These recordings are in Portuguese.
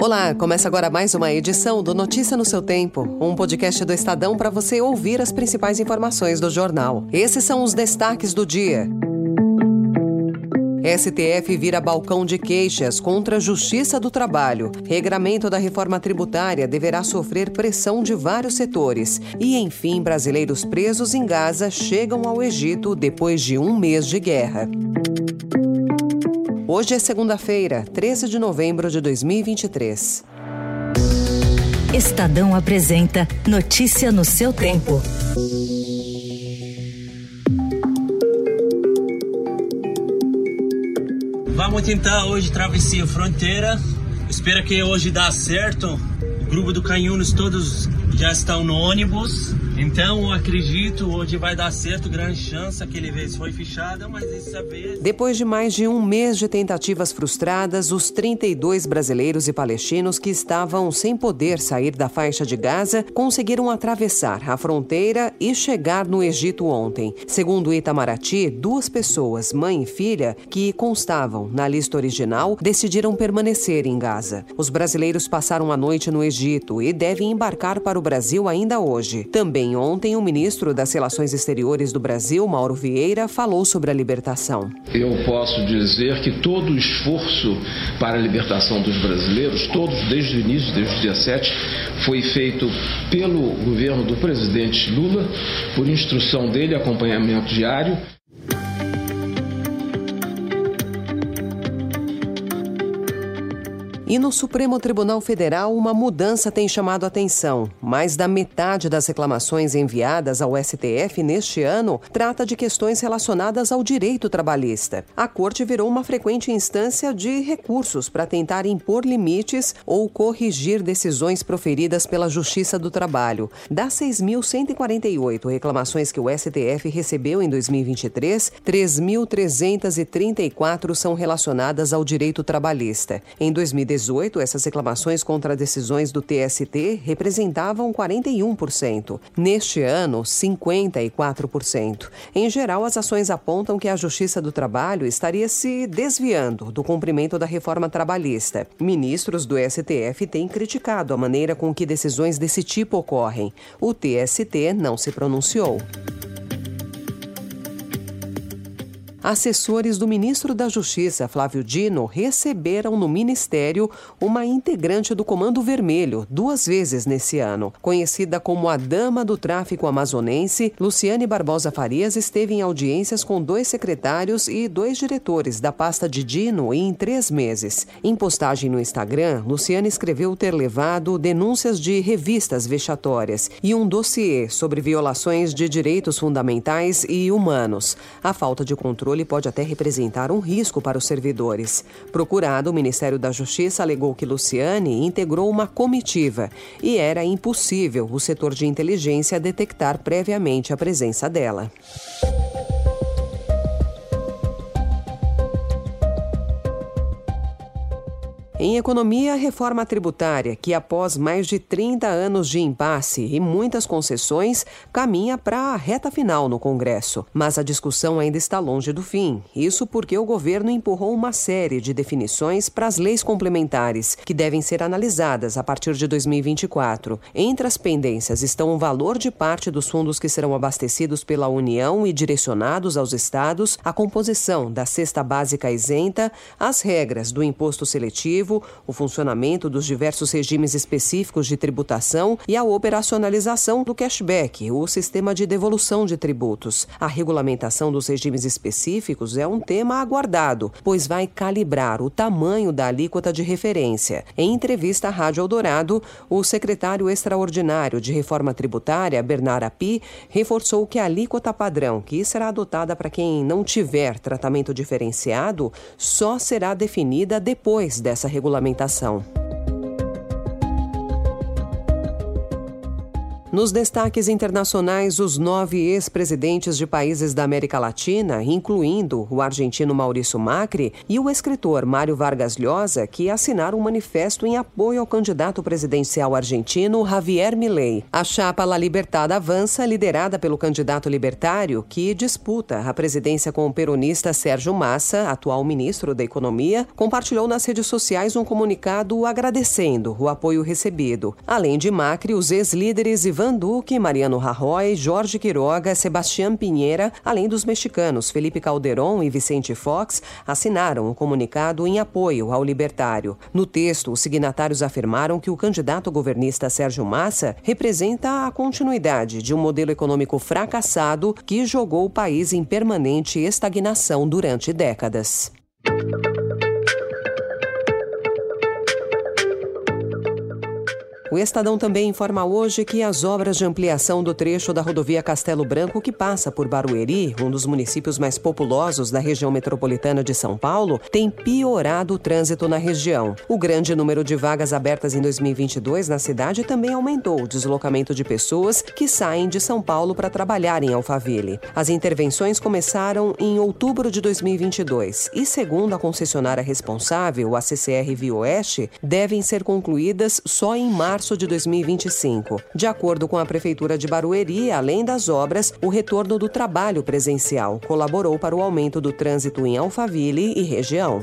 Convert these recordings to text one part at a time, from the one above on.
Olá, começa agora mais uma edição do Notícia no seu Tempo, um podcast do Estadão para você ouvir as principais informações do jornal. Esses são os destaques do dia. STF vira balcão de queixas contra a Justiça do Trabalho. Regramento da reforma tributária deverá sofrer pressão de vários setores. E, enfim, brasileiros presos em Gaza chegam ao Egito depois de um mês de guerra. Hoje é segunda-feira, 13 de novembro de 2023. Estadão apresenta Notícia no seu tempo. Vamos tentar hoje travessia fronteira. Espero que hoje dá certo. O grupo do Canhunos todos já estão no ônibus. Então, acredito, hoje vai dar certo, grande chance. Aquele vez foi fechada, mas essa vez. Depois de mais de um mês de tentativas frustradas, os 32 brasileiros e palestinos que estavam sem poder sair da faixa de Gaza conseguiram atravessar a fronteira e chegar no Egito ontem. Segundo Itamaraty, duas pessoas, mãe e filha, que constavam na lista original, decidiram permanecer em Gaza. Os brasileiros passaram a noite no Egito e devem embarcar para o Brasil ainda hoje. Também ontem, o ministro das Relações Exteriores do Brasil, Mauro Vieira, falou sobre a libertação. Eu posso dizer que todo o esforço para a libertação dos brasileiros, todos desde o início, desde o dia 7, foi feito pelo governo do presidente Lula, por instrução dele, acompanhamento diário. E no Supremo Tribunal Federal, uma mudança tem chamado atenção. Mais da metade das reclamações enviadas ao STF neste ano trata de questões relacionadas ao direito trabalhista. A corte virou uma frequente instância de recursos para tentar impor limites ou corrigir decisões proferidas pela Justiça do Trabalho. Das 6.148 reclamações que o STF recebeu em 2023, 3.334 são relacionadas ao direito trabalhista. Em 2018, 2018, essas reclamações contra decisões do TST representavam 41%. Neste ano, 54%. Em geral, as ações apontam que a Justiça do Trabalho estaria se desviando do cumprimento da reforma trabalhista. Ministros do STF têm criticado a maneira com que decisões desse tipo ocorrem. O TST não se pronunciou. Assessores do ministro da Justiça, Flávio Dino, receberam no ministério uma integrante do Comando Vermelho duas vezes nesse ano. Conhecida como a Dama do Tráfico Amazonense, Luciane Barbosa Farias esteve em audiências com dois secretários e dois diretores da pasta de Dino em três meses. Em postagem no Instagram, Luciane escreveu ter levado denúncias de revistas vexatórias e um dossiê sobre violações de direitos fundamentais e humanos. A falta de controle controle pode até representar um risco para os servidores. Procurado, o Ministério da Justiça alegou que Luciane integrou uma comitiva e era impossível o setor de inteligência detectar previamente a presença dela. Em economia, a reforma tributária, que após mais de 30 anos de impasse e muitas concessões, caminha para a reta final no Congresso. Mas a discussão ainda está longe do fim. Isso porque o governo empurrou uma série de definições para as leis complementares, que devem ser analisadas a partir de 2024. Entre as pendências estão o valor de parte dos fundos que serão abastecidos pela União e direcionados aos estados, a composição da cesta básica isenta, as regras do imposto seletivo o funcionamento dos diversos regimes específicos de tributação e a operacionalização do cashback, o sistema de devolução de tributos. A regulamentação dos regimes específicos é um tema aguardado, pois vai calibrar o tamanho da alíquota de referência. Em entrevista à Rádio Eldorado, o secretário extraordinário de Reforma Tributária, Bernard Api, reforçou que a alíquota padrão, que será adotada para quem não tiver tratamento diferenciado, só será definida depois dessa regulamentação. Nos destaques internacionais, os nove ex-presidentes de países da América Latina, incluindo o argentino Maurício Macri e o escritor Mário Vargas Llosa, que assinaram um manifesto em apoio ao candidato presidencial argentino Javier Milei. A chapa La Libertada avança, liderada pelo candidato libertário, que disputa a presidência com o peronista Sérgio Massa, atual ministro da Economia, compartilhou nas redes sociais um comunicado agradecendo o apoio recebido. Além de Macri, os ex-líderes Ivan Ivan Duque, Mariano Rajoy, Jorge Quiroga, Sebastián Pinheira, além dos mexicanos Felipe Calderón e Vicente Fox, assinaram um comunicado em apoio ao libertário. No texto, os signatários afirmaram que o candidato governista Sérgio Massa representa a continuidade de um modelo econômico fracassado que jogou o país em permanente estagnação durante décadas. O Estadão também informa hoje que as obras de ampliação do trecho da rodovia Castelo Branco, que passa por Barueri, um dos municípios mais populosos da região metropolitana de São Paulo, têm piorado o trânsito na região. O grande número de vagas abertas em 2022 na cidade também aumentou o deslocamento de pessoas que saem de São Paulo para trabalhar em Alphaville. As intervenções começaram em outubro de 2022 e, segundo a concessionária responsável, a CCR Via Oeste, devem ser concluídas só em março março de 2025. De acordo com a Prefeitura de Barueri, além das obras, o retorno do trabalho presencial colaborou para o aumento do trânsito em Alphaville e região.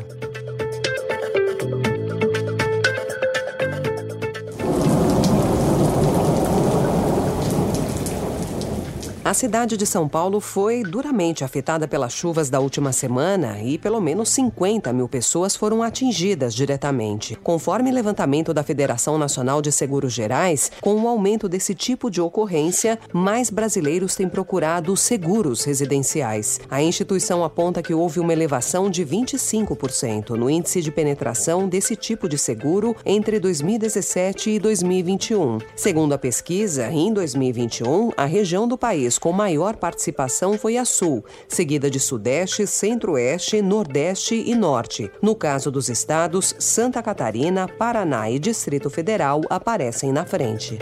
A cidade de São Paulo foi duramente afetada pelas chuvas da última semana e pelo menos 50 mil pessoas foram atingidas diretamente. Conforme levantamento da Federação Nacional de Seguros Gerais, com o aumento desse tipo de ocorrência, mais brasileiros têm procurado seguros residenciais. A instituição aponta que houve uma elevação de 25% no índice de penetração desse tipo de seguro entre 2017 e 2021. Segundo a pesquisa, em 2021, a região do país com maior participação foi a Sul, seguida de Sudeste, Centro-Oeste, Nordeste e Norte. No caso dos estados, Santa Catarina, Paraná e Distrito Federal aparecem na frente.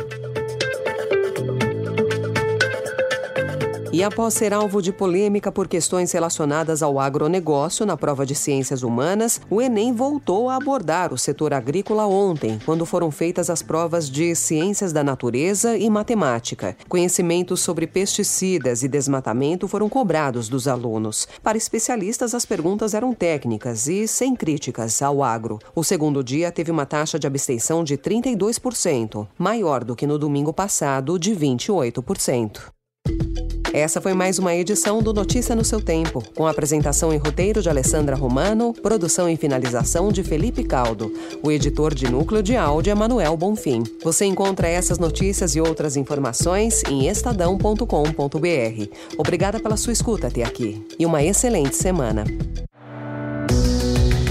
E após ser alvo de polêmica por questões relacionadas ao agronegócio na prova de ciências humanas, o Enem voltou a abordar o setor agrícola ontem, quando foram feitas as provas de ciências da natureza e matemática. Conhecimentos sobre pesticidas e desmatamento foram cobrados dos alunos. Para especialistas, as perguntas eram técnicas e sem críticas ao agro. O segundo dia teve uma taxa de abstenção de 32%, maior do que no domingo passado, de 28%. Essa foi mais uma edição do Notícia no seu tempo, com apresentação e roteiro de Alessandra Romano, produção e finalização de Felipe Caldo. O editor de núcleo de áudio é Manuel Bonfim. Você encontra essas notícias e outras informações em estadão.com.br. Obrigada pela sua escuta até aqui e uma excelente semana.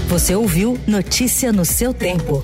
Você ouviu Notícia no seu tempo.